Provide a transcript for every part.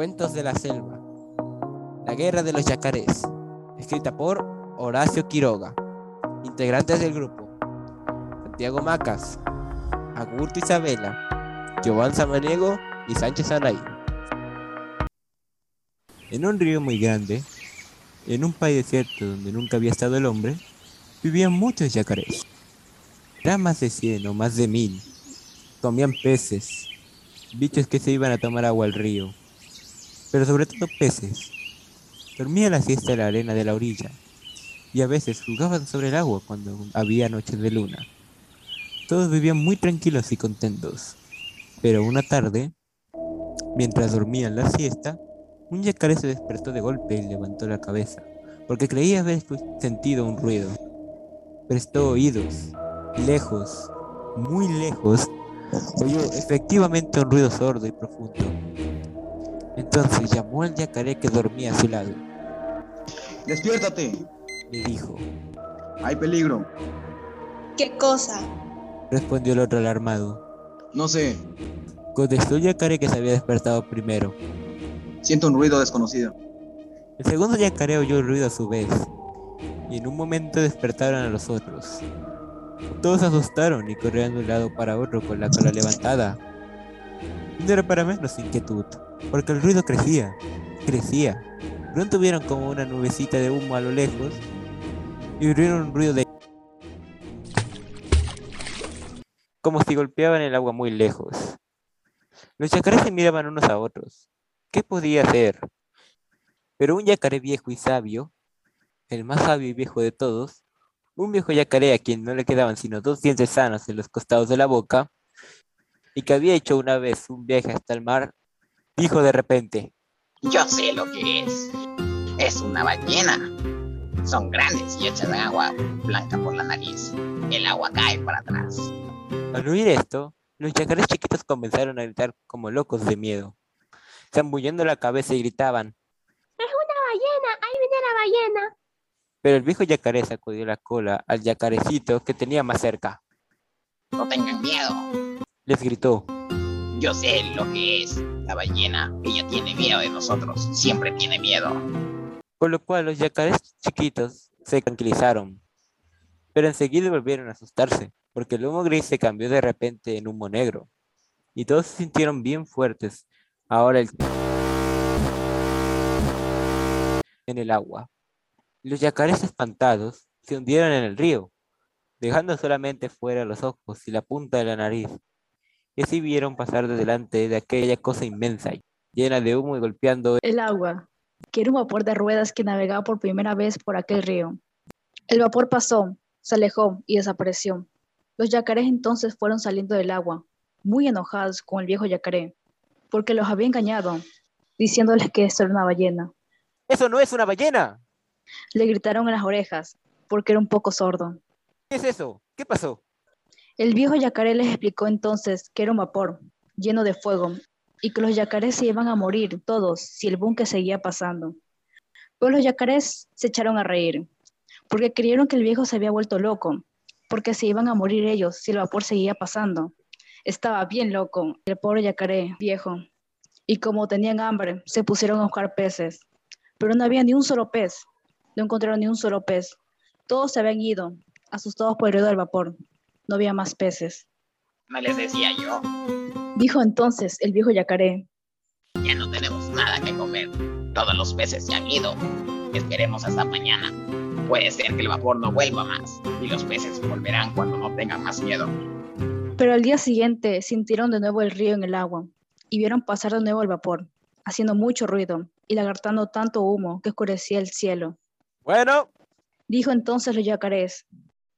Cuentos de la Selva. La Guerra de los Yacarés. Escrita por Horacio Quiroga. Integrantes del grupo. Santiago Macas. Agurto Isabela. Giovanni Samaniego y Sánchez Aray. En un río muy grande, en un país desierto donde nunca había estado el hombre, vivían muchos yacarés. Eran más de cien o más de mil. Comían peces, bichos que se iban a tomar agua al río, pero sobre todo peces. Dormían la siesta en la arena de la orilla y a veces jugaban sobre el agua cuando había noches de luna. Todos vivían muy tranquilos y contentos, pero una tarde, mientras dormían la siesta, un yacaré se despertó de golpe y levantó la cabeza, porque creía haber sentido un ruido. Prestó oídos, lejos, muy lejos, oyó efectivamente un ruido sordo y profundo. Entonces llamó al yacaré que dormía a su lado. Despiértate, Le dijo. hay peligro. ¿Qué cosa? Respondió el otro alarmado. No sé, Contestó el yacaré que se había despertado primero. siento un ruido desconocido. El segundo yacaré oyó el ruido a su vez, y en un momento despertaron a los otros. Todos se asustaron y corrieron de un lado para otro con la cola levantada. No era para menos inquietud, porque el ruido crecía, crecía. Pronto vieron como una nubecita de humo a lo lejos y oyeron un ruido de... como si golpeaban el agua muy lejos. Los yacarés se miraban unos a otros. ¿Qué podía hacer? Pero un yacaré viejo y sabio, el más sabio y viejo de todos, un viejo yacaré a quien no le quedaban sino dos dientes sanos en los costados de la boca, y que había hecho una vez un viaje hasta el mar, dijo de repente, Yo sé lo que es. Es una ballena. Son grandes y echan agua blanca por la nariz. El agua cae para atrás. Al oír esto, los yacarés chiquitos comenzaron a gritar como locos de miedo, zambullendo la cabeza y gritaban, ballena, ahí viene la ballena. pero el viejo yacaré sacudió la cola al yacarecito que tenía más cerca. No tengan miedo. Les gritó, Yo sé lo que es la ballena. Ella tiene miedo de nosotros. Siempre tiene miedo. por lo cual los yacarés chiquitos se tranquilizaron, pero enseguida volvieron a asustarse, porque el humo gris se cambió de repente en humo negro, y todos se sintieron bien fuertes. Ahora el en el agua. Los yacarés espantados se hundieron en el río, dejando solamente fuera los ojos y la punta de la nariz. Y así vieron pasar de delante de aquella cosa inmensa, llena de humo y golpeando El agua, que era un vapor de ruedas que navegaba por primera vez por aquel río. El vapor pasó, se alejó y desapareció. Los yacarés entonces fueron saliendo del agua, muy enojados con el viejo yacaré, porque los había engañado, diciéndoles que esto era una ballena. ¡Eso no es una ballena! Le gritaron en las orejas, porque era un poco sordo. ¿Qué es eso? ¿Qué pasó? El viejo yacaré les explicó entonces que era un vapor lleno de fuego y que los yacarés se iban a morir todos si el búnker seguía pasando. Pues los yacarés se echaron a reír, porque creyeron que el viejo se había vuelto loco, porque se iban a morir ellos si el vapor seguía pasando. Estaba bien loco el pobre yacaré viejo, y como tenían hambre, se pusieron a buscar peces, pero no había ni un solo pez, no encontraron ni un solo pez. Todos se habían ido, asustados por el ruido del vapor. No había más peces. No les decía yo. Dijo entonces el viejo yacaré, Ya no tenemos nada que comer. Todos los peces se han ido. Esperemos hasta mañana. Puede ser que el vapor no vuelva más y los peces volverán cuando no tengan más miedo. pero al día siguiente sintieron de nuevo el río en el agua y vieron pasar de nuevo el vapor, haciendo mucho ruido y lagartando tanto humo que oscurecía el cielo. Bueno, Dijo entonces los yacarés,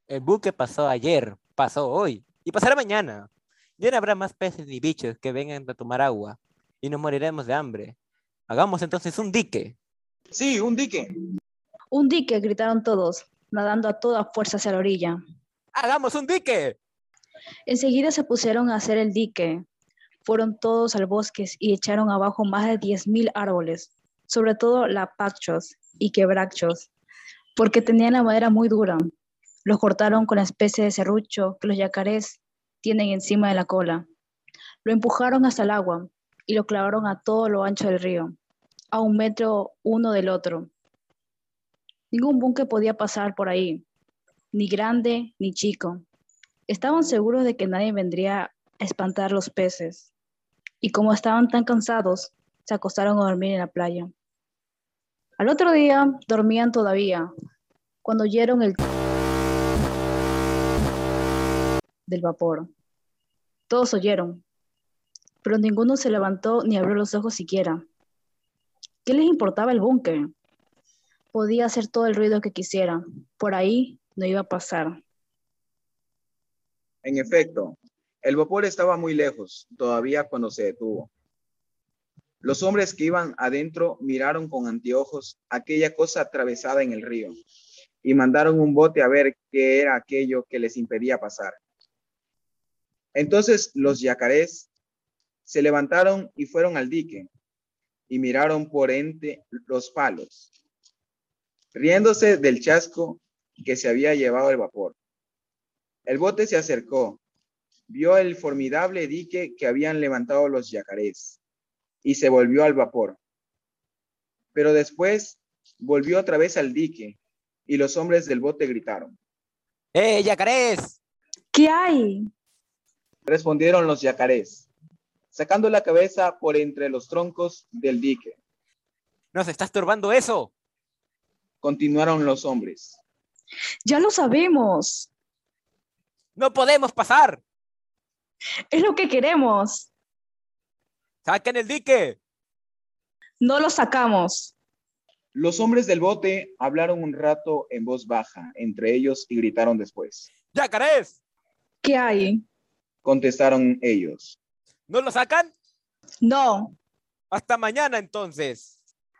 el buque pasó ayer, pasó hoy y pasará mañana. Ya no habrá más peces ni bichos que vengan a tomar agua y nos moriremos de hambre. Hagamos entonces un dique. Sí, un dique. un dique, gritaron todos, nadando a toda fuerza hacia la orilla. ¡Hagamos un dique! Enseguida se pusieron a hacer el dique. Fueron todos al bosque y echaron abajo más de 10.000 árboles, sobre todo lapachos y quebrachos, porque tenían la madera muy dura. Los cortaron con la especie de serrucho que los yacarés tienen encima de la cola. Lo empujaron hasta el agua, y lo clavaron a todo lo ancho del río, a un metro uno del otro. Ningún buque podía pasar por ahí, ni grande ni chico. Estaban seguros de que nadie vendría a espantar los peces, y como estaban tan cansados, se acostaron a dormir en la playa. Al otro día dormían todavía, cuando oyeron el del vapor. Todos oyeron, pero ninguno se levantó ni abrió los ojos siquiera. ¿Qué les importaba el búnker? Podía hacer todo el ruido que quisiera. Por ahí no iba a pasar. En efecto, el vapor estaba muy lejos todavía cuando se detuvo. Los hombres que iban adentro miraron con anteojos aquella cosa atravesada en el río y mandaron un bote a ver qué era aquello que les impedía pasar. Entonces los yacarés se levantaron y fueron al dique y miraron por entre los palos, riéndose del chasco que se había llevado el vapor. El bote se acercó, vio el formidable dique que habían levantado los yacarés y se volvió al vapor. Pero después volvió otra vez al dique y los hombres del bote gritaron. ¡Eh, yacarés! ¿Qué hay? Respondieron los yacarés, sacando la cabeza por entre los troncos del dique. ¡Nos está estorbando eso! Continuaron los hombres. Ya lo sabemos. ¡No podemos pasar! Es lo que queremos. ¡Saquen el dique! No lo sacamos. Los hombres del bote hablaron un rato en voz baja entre ellos y gritaron después. ¡Yacarés! ¿Qué hay? Contestaron ellos. ¿No lo sacan? No. Hasta mañana entonces.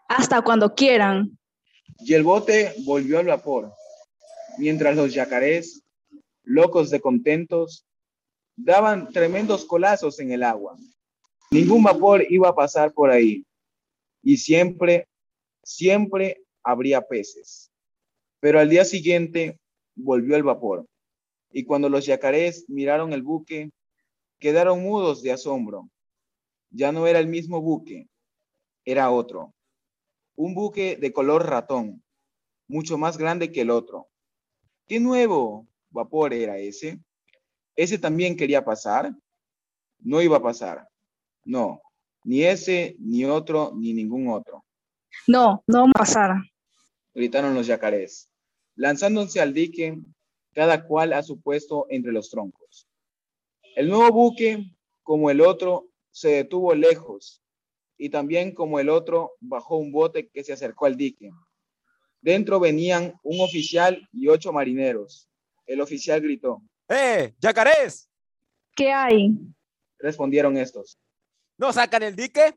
Hasta cuando quieran. Y el bote volvió al vapor, mientras los yacarés, locos de contentos, daban tremendos colazos en el agua. Ningún vapor iba a pasar por ahí. Y siempre, siempre habría peces. Pero al día siguiente volvió el vapor. Y cuando los yacarés miraron el buque, quedaron mudos de asombro. Ya no era el mismo buque, era otro. Un buque de color ratón, mucho más grande que el otro. ¿Qué nuevo vapor era ese? ¿Ese también quería pasar? No iba a pasar. No, ni ese, ni otro, ni ningún otro. No, no vamos a pasar. Gritaron los yacarés, lanzándose al dique, cada cual a su puesto entre los troncos. El nuevo buque, como el otro, se detuvo lejos y también como el otro bajó un bote que se acercó al dique. Dentro venían un oficial y ocho marineros. El oficial gritó. ¡Eh, yacarés! ¿Qué hay? Respondieron estos. ¿No sacan el dique?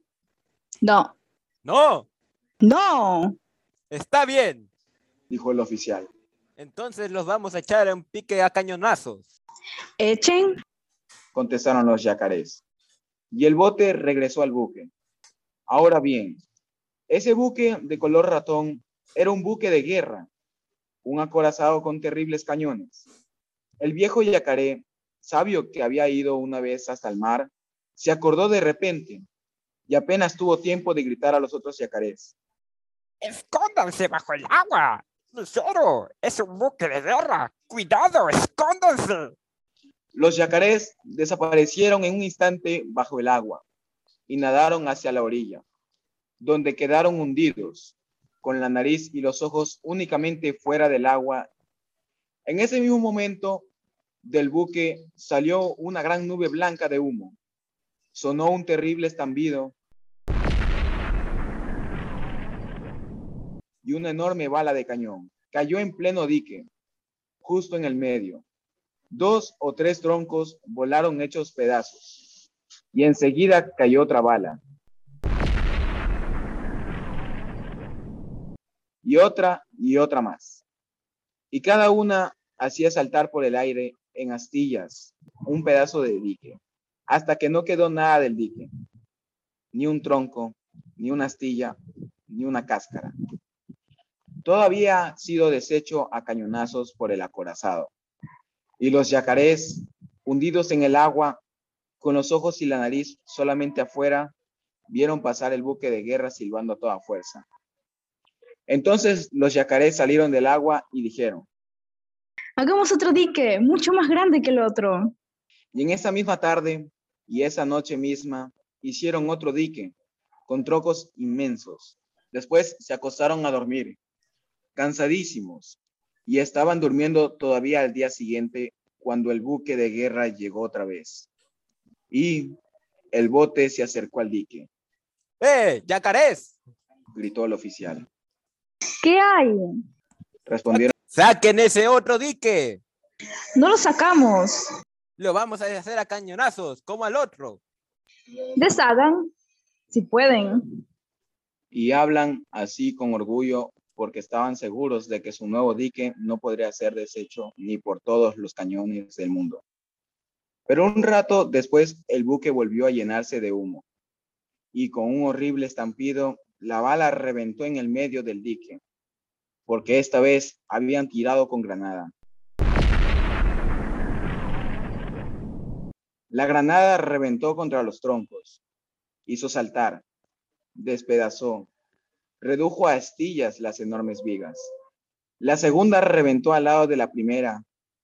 No. No. No. Está bien. Dijo el oficial. Entonces los vamos a echar en pique a cañonazos. Echen. Contestaron los yacarés. Y el bote regresó al buque. Ahora bien, ese buque de color ratón era un buque de guerra, un acorazado con terribles cañones. El viejo yacaré, sabio que había ido una vez hasta el mar, se acordó de repente y apenas tuvo tiempo de gritar a los otros yacarés. ¡Escóndanse bajo el agua! ¡Lucero! ¡Es un buque de guerra! ¡Cuidado! ¡Escóndanse! Los yacarés desaparecieron en un instante bajo el agua y nadaron hacia la orilla, donde quedaron hundidos, con la nariz y los ojos únicamente fuera del agua. En ese mismo momento, del buque salió una gran nube blanca de humo. Sonó un terrible estambido y una enorme bala de cañón cayó en pleno dique, justo en el medio. Dos o tres troncos volaron hechos pedazos y enseguida cayó otra bala. Y otra y otra más. Y cada una hacía saltar por el aire en astillas un pedazo de dique, hasta que no quedó nada del dique, ni un tronco, ni una astilla, ni una cáscara. Todo había sido deshecho a cañonazos por el acorazado. Y los yacarés, hundidos en el agua, con los ojos y la nariz solamente afuera, vieron pasar el buque de guerra silbando a toda fuerza. Entonces los yacarés salieron del agua y dijeron, Hagamos otro dique, mucho más grande que el otro. y en esa misma tarde y esa noche misma hicieron otro dique con trocos inmensos. Después se acostaron a dormir, cansadísimos, y estaban durmiendo todavía al día siguiente cuando el buque de guerra llegó otra vez. Y el bote se acercó al dique, ¡Eh, yacarés! gritó el oficial. ¿Qué hay? Respondieron, ¡Saquen ese otro dique! No lo sacamos. Lo vamos a hacer a cañonazos, como al otro. Deshagan, si pueden. y hablan así con orgullo porque estaban seguros de que su nuevo dique no podría ser deshecho ni por todos los cañones del mundo. Pero un rato después el buque volvió a llenarse de humo y con un horrible estampido la bala reventó en el medio del dique, porque esta vez habían tirado con granada. La granada reventó contra los troncos, hizo saltar, despedazó, redujo a astillas las enormes vigas. La segunda reventó al lado de la primera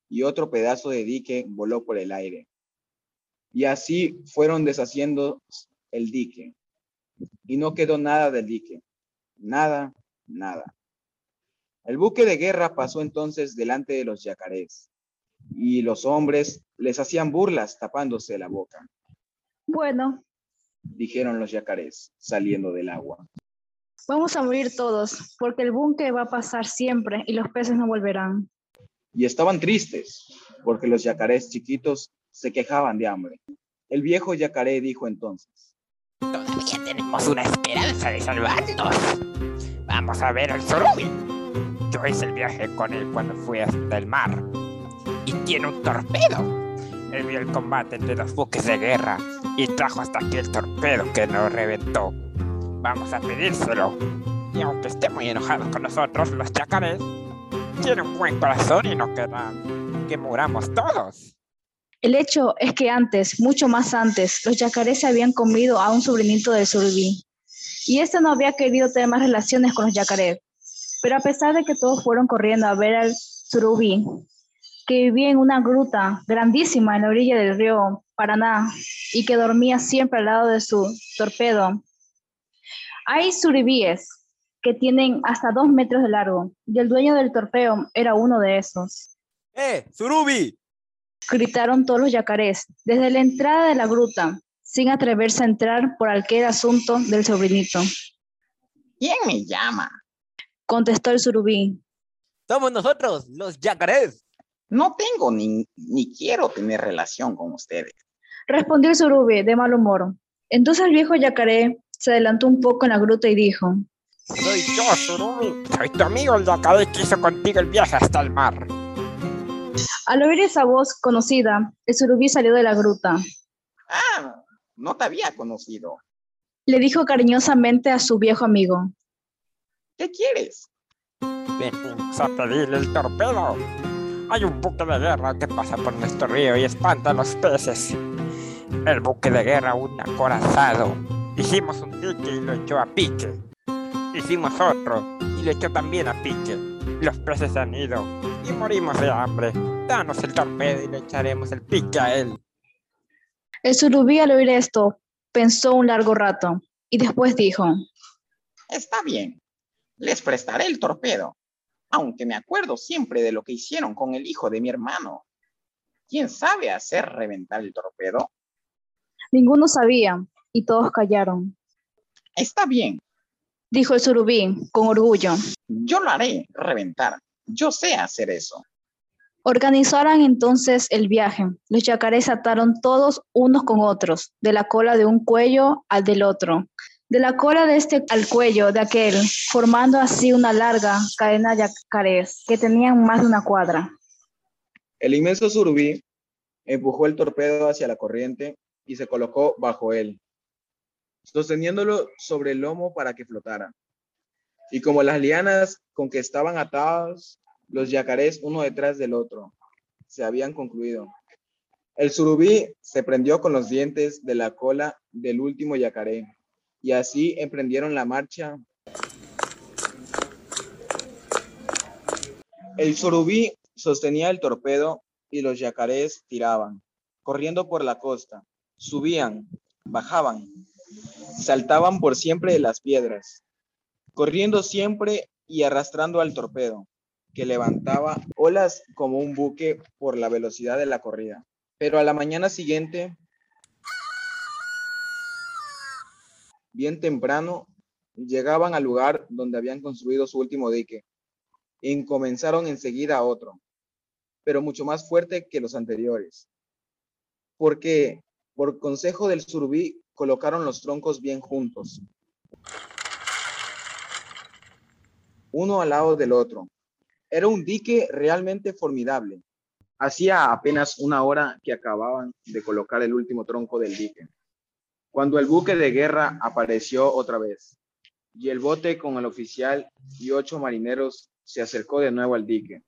y otro pedazo de dique voló por el aire. Y así fueron deshaciendo el dique. Y no quedó nada del dique. Nada, nada. El buque de guerra pasó entonces delante de los yacarés y los hombres les hacían burlas tapándose la boca, Bueno, dijeron los yacarés saliendo del agua. Vamos a morir todos, porque el buque va a pasar siempre y los peces no volverán. y estaban tristes porque los yacarés chiquitos se quejaban de hambre. El viejo yacaré dijo entonces, Todavía tenemos una esperanza de salvarnos. Vamos a ver al Zorubi. Yo hice el viaje con él cuando fui hasta el mar. Y tiene un torpedo. Él vio el combate entre los buques de guerra y trajo hasta aquí el torpedo que nos reventó. Vamos a pedírselo. Y aunque esté muy enojado con nosotros, los chacares, tiene un buen corazón y no querrá que muramos todos. El hecho es que antes, mucho más antes, los yacarés se habían comido a un sobrinito del surubí. Y este no había querido tener más relaciones con los yacarés. Pero a pesar de que todos fueron corriendo a ver al surubí, que vivía en una gruta grandísima en la orilla del río Paraná y que dormía siempre al lado de su torpedo, hay surubíes que tienen hasta dos metros de largo y el dueño del torpedo era uno de esos ¡Eh, Surubi! gritaron todos los yacarés desde la entrada de la gruta, sin atreverse a entrar por aquel asunto del sobrinito. ¿Quién me llama? Contestó el surubí. Somos nosotros, los yacarés. No tengo ni, ni quiero tener relación con ustedes. Respondió el surubí de mal humor. Entonces el viejo yacaré se adelantó un poco en la gruta y dijo, Soy yo, Surumi. Soy tu amigo el yacaré que hizo contigo el viaje hasta el mar. al oír esa voz conocida, el surubí salió de la gruta. Ah, no te había conocido. Le dijo cariñosamente a su viejo amigo, ¿Qué quieres? Venimos a pedirle el torpedo. Hay un buque de guerra que pasa por nuestro río y espanta a los peces. El buque de guerra, un acorazado. Hicimos un dique y lo echó a pique. Hicimos otro y lo echó también a pique. Los peces han ido y morimos de hambre. Danos el torpedo y le echaremos el pique a él. El surubí al oír esto pensó un largo rato y después dijo, Está bien. Les prestaré el torpedo. Aunque me acuerdo siempre de lo que hicieron con el hijo de mi hermano. ¿Quién sabe hacer reventar el torpedo? ninguno sabía y todos callaron. Está bien. Dijo el surubí con orgullo. Yo lo haré reventar. Yo sé hacer eso. Organizaron entonces el viaje. Los yacarés ataron todos unos con otros, de la cola de un cuello al del otro, de la cola de este al cuello de aquel, formando así una larga cadena de yacarés que tenían más de una cuadra. El inmenso surubí empujó el torpedo hacia la corriente y se colocó bajo él, sosteniéndolo sobre el lomo para que flotara. Y como las lianas con que estaban atados los yacarés uno detrás del otro se habían concluido, el surubí se prendió con los dientes de la cola del último yacaré y así emprendieron la marcha. El surubí sostenía el torpedo y los yacarés tiraban, corriendo por la costa, subían, bajaban, saltaban por siempre de las piedras, corriendo siempre y arrastrando al torpedo, que levantaba olas como un buque por la velocidad de la corrida. Pero a la mañana siguiente, bien temprano, llegaban al lugar donde habían construido su último dique y comenzaron enseguida otro, pero mucho más fuerte que los anteriores, porque por consejo del surubí colocaron los troncos bien juntos, uno al lado del otro. Era un dique realmente formidable. Hacía apenas una hora que acababan de colocar el último tronco del dique, cuando el buque de guerra apareció otra vez, y el bote con el oficial y ocho marineros se acercó de nuevo al dique.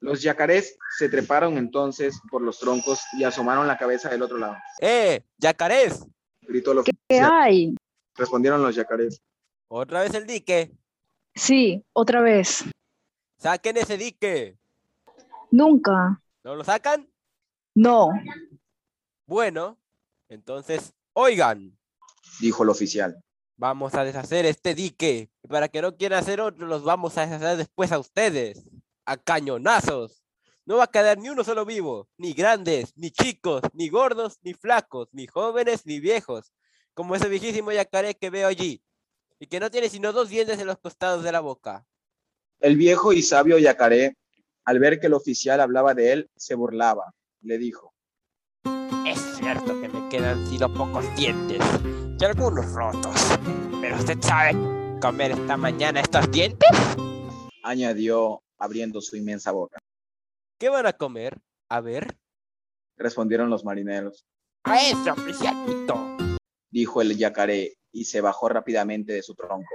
Los yacarés se treparon entonces por los troncos y asomaron la cabeza del otro lado. ¡Eh! ¡Yacarés! Gritó ¿Qué oficial. hay? Respondieron los yacarés. ¿Otra vez el dique? Sí, otra vez. ¡Saquen ese dique! Nunca. ¿No lo sacan? No. Bueno, entonces, oigan, Dijo el oficial. vamos a deshacer este dique. Y para que no quieran hacer otro, los vamos a deshacer después a ustedes. A cañonazos. No va a quedar ni uno solo vivo. Ni grandes, ni chicos, ni gordos, ni flacos, ni jóvenes, ni viejos. Como ese viejísimo yacaré que veo allí. Y que no tiene sino dos dientes en los costados de la boca. El viejo y sabio yacaré, al ver que el oficial hablaba de él, se burlaba. Le dijo. Es cierto que me quedan sino pocos dientes y algunos rotos. Pero usted sabe comer esta mañana estos dientes. Añadió abriendo su inmensa boca. ¿Qué van a comer? A ver. Respondieron los marineros. A ese oficialito. Dijo el yacaré y se bajó rápidamente de su tronco.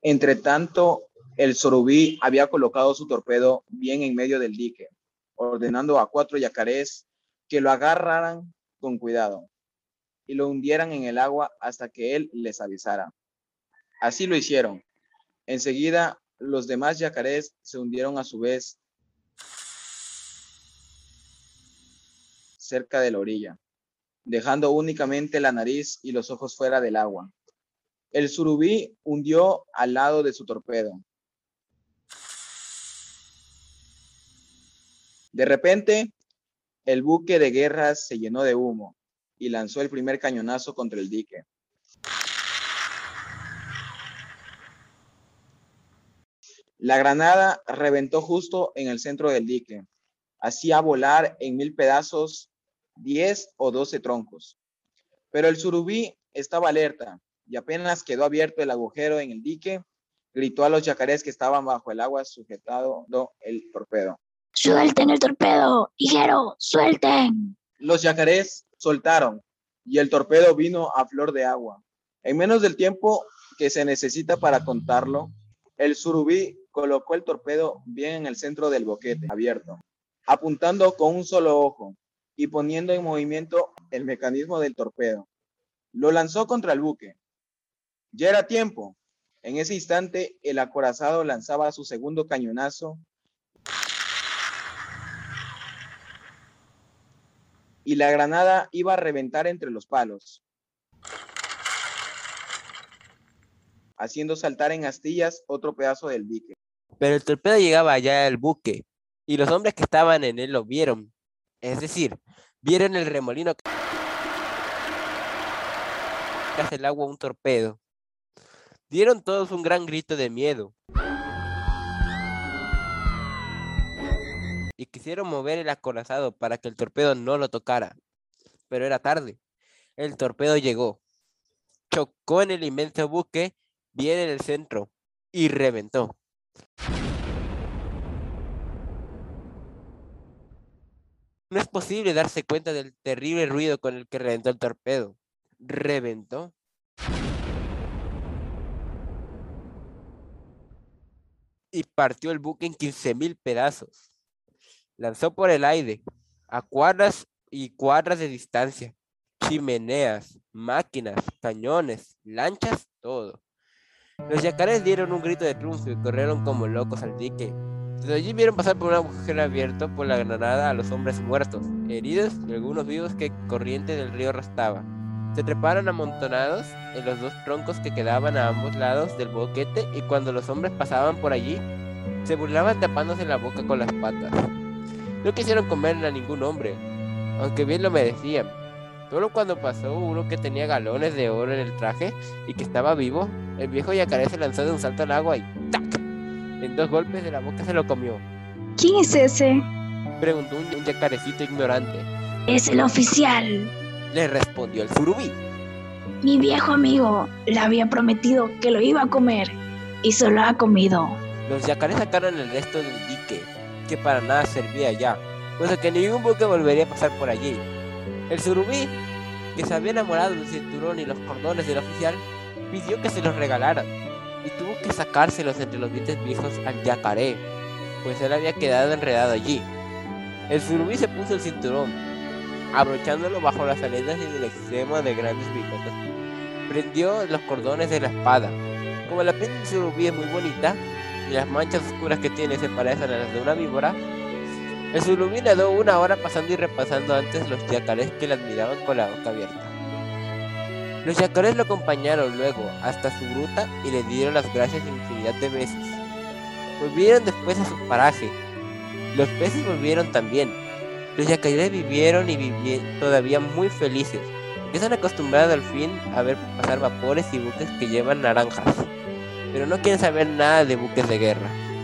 Entre tanto, el sorubí había colocado su torpedo bien en medio del dique, ordenando a cuatro yacarés que lo agarraran con cuidado y lo hundieran en el agua hasta que él les avisara. Así lo hicieron. Enseguida, los demás yacarés se hundieron a su vez cerca de la orilla, dejando únicamente la nariz y los ojos fuera del agua. El surubí hundió al lado de su torpedo. De repente, el buque de guerra se llenó de humo y lanzó el primer cañonazo contra el dique. La granada reventó justo en el centro del dique. Hacía volar en mil pedazos 10 o 12 troncos. Pero el surubí estaba alerta y apenas quedó abierto el agujero en el dique, gritó a los yacarés que estaban bajo el agua sujetando el torpedo. Suelten el torpedo, hijero, suelten. Los yacarés soltaron y el torpedo vino a flor de agua. En menos del tiempo que se necesita para contarlo, el surubí colocó el torpedo bien en el centro del boquete abierto, apuntando con un solo ojo y poniendo en movimiento el mecanismo del torpedo. Lo lanzó contra el buque. Ya era tiempo. En ese instante, el acorazado lanzaba su segundo cañonazo y la granada iba a reventar entre los palos, haciendo saltar en astillas otro pedazo del dique. Pero el torpedo llegaba allá al buque y los hombres que estaban en él lo vieron. Es decir, vieron el remolino que hace el agua un torpedo. Dieron todos un gran grito de miedo. Y quisieron mover el acorazado para que el torpedo no lo tocara. Pero era tarde. El torpedo llegó. Chocó en el inmenso buque, bien en el centro, y reventó. No es posible darse cuenta del terrible ruido con el que reventó el torpedo. Reventó. Y partió el buque en 15.000 pedazos. Lanzó por el aire, a cuadras y cuadras de distancia. chimeneas, máquinas, cañones, lanchas, todo. Los yacarés dieron un grito de triunfo y corrieron como locos al dique. Desde allí vieron pasar por un agujero abierto por la granada a los hombres muertos, heridos y algunos vivos que corriente del río arrastraba. Se treparon amontonados en los dos troncos que quedaban a ambos lados del boquete y cuando los hombres pasaban por allí, se burlaban tapándose la boca con las patas. No quisieron comer a ningún hombre, aunque bien lo merecían. Solo cuando pasó uno que tenía galones de oro en el traje y que estaba vivo, el viejo yacaré se lanzó de un salto al agua y ¡tac! En dos golpes de la boca se lo comió. ¿Quién es ese? Preguntó un, un yacarecito ignorante. Es el oficial. Le respondió el surubí. Mi viejo amigo le había prometido que lo iba a comer y se lo ha comido. Los yacarés sacaron el resto del dique, que para nada servía ya, puesto que ningún buque volvería a pasar por allí. El surubí, que se había enamorado del cinturón y los cordones del oficial, pidió que se los regalaran y tuvo que sacárselos entre los dientes viejos al yacaré, pues él había quedado enredado allí. El surubí se puso el cinturón, abrochándolo bajo las aletas y en el extremo de grandes bigotes. Prendió los cordones de la espada. Como la piel del surubí es muy bonita y las manchas oscuras que tiene se parecen a las de una víbora, el surubí nadó una hora pasando y repasando antes los yacarés que le admiraban con la boca abierta. Los yacarés lo acompañaron luego hasta su gruta y le dieron las gracias infinidad de veces. Volvieron después a su paraje. Los peces volvieron también. Los yacarés vivieron y vivieron todavía muy felices. Están acostumbrados al fin a ver pasar vapores y buques que llevan naranjas. Pero no quieren saber nada de buques de guerra.